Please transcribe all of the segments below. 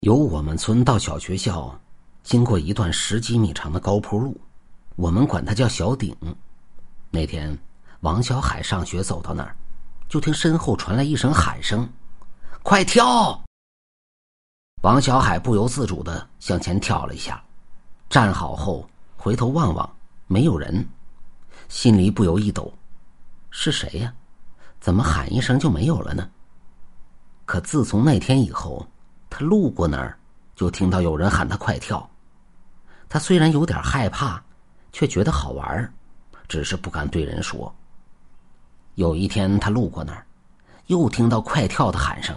由我们村到小学校，经过一段十几米长的高坡路，我们管它叫小顶。那天，王小海上学走到那儿，就听身后传来一声喊声：“快跳！”王小海不由自主的向前跳了一下，站好后回头望望，没有人，心里不由一抖：“是谁呀？怎么喊一声就没有了呢？”可自从那天以后。路过那儿，就听到有人喊他快跳。他虽然有点害怕，却觉得好玩只是不敢对人说。有一天，他路过那儿，又听到快跳的喊声，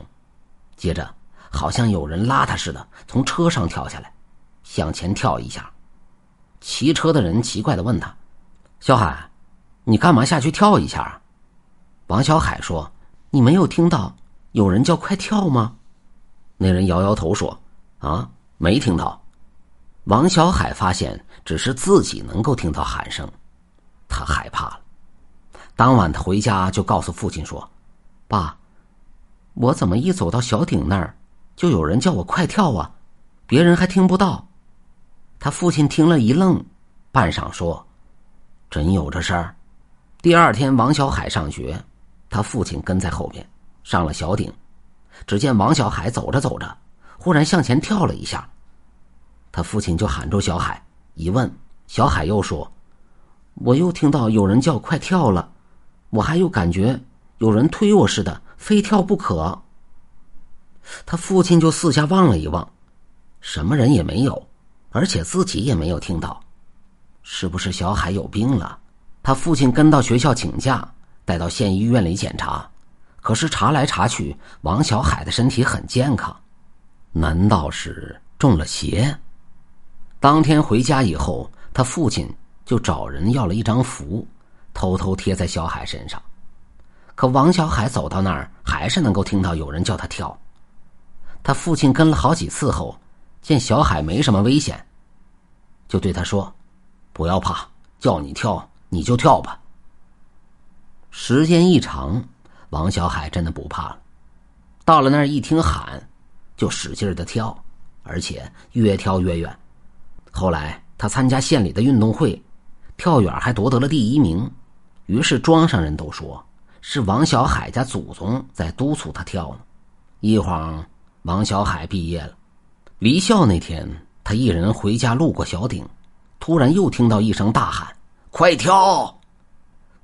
接着好像有人拉他似的，从车上跳下来，向前跳一下。骑车的人奇怪的问他：“小海，你干嘛下去跳一下？”王小海说：“你没有听到有人叫快跳吗？”那人摇摇头说：“啊，没听到。”王小海发现只是自己能够听到喊声，他害怕了。当晚他回家就告诉父亲说：“爸，我怎么一走到小顶那儿，就有人叫我快跳啊？别人还听不到。”他父亲听了一愣，半晌说：“真有这事儿？”第二天，王小海上学，他父亲跟在后边上了小顶。只见王小海走着走着，忽然向前跳了一下。他父亲就喊住小海，一问，小海又说：“我又听到有人叫快跳了，我还有感觉有人推我似的，非跳不可。”他父亲就四下望了一望，什么人也没有，而且自己也没有听到，是不是小海有病了？他父亲跟到学校请假，带到县医院里检查。可是查来查去，王小海的身体很健康，难道是中了邪？当天回家以后，他父亲就找人要了一张符，偷偷贴在小海身上。可王小海走到那儿，还是能够听到有人叫他跳。他父亲跟了好几次后，见小海没什么危险，就对他说：“不要怕，叫你跳你就跳吧。”时间一长。王小海真的不怕了，到了那儿一听喊，就使劲的跳，而且越跳越远。后来他参加县里的运动会，跳远还夺得了第一名。于是庄上人都说是王小海家祖宗在督促他跳呢。一晃，王小海毕业了。离校那天，他一人回家，路过小顶，突然又听到一声大喊：“快跳！”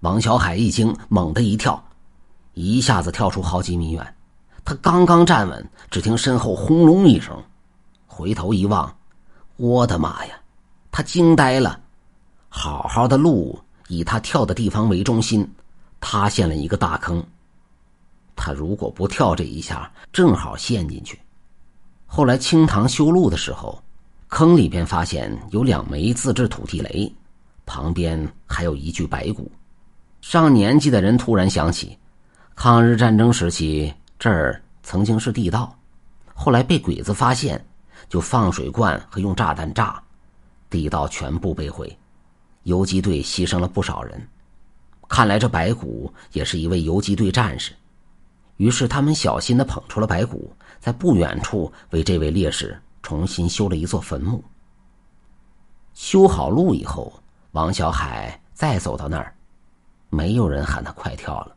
王小海一惊，猛地一跳。一下子跳出好几米远，他刚刚站稳，只听身后轰隆一声，回头一望，我的妈呀！他惊呆了，好好的路以他跳的地方为中心，塌陷了一个大坑。他如果不跳这一下，正好陷进去。后来清塘修路的时候，坑里边发现有两枚自制土地雷，旁边还有一具白骨。上年纪的人突然想起。抗日战争时期，这儿曾经是地道，后来被鬼子发现，就放水罐和用炸弹炸，地道全部被毁，游击队牺牲了不少人。看来这白骨也是一位游击队战士，于是他们小心的捧出了白骨，在不远处为这位烈士重新修了一座坟墓。修好路以后，王小海再走到那儿，没有人喊他快跳了。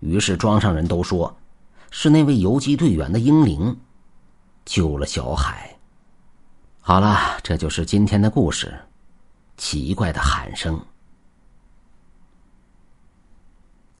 于是庄上人都说，是那位游击队员的英灵救了小海。好了，这就是今天的故事，奇怪的喊声。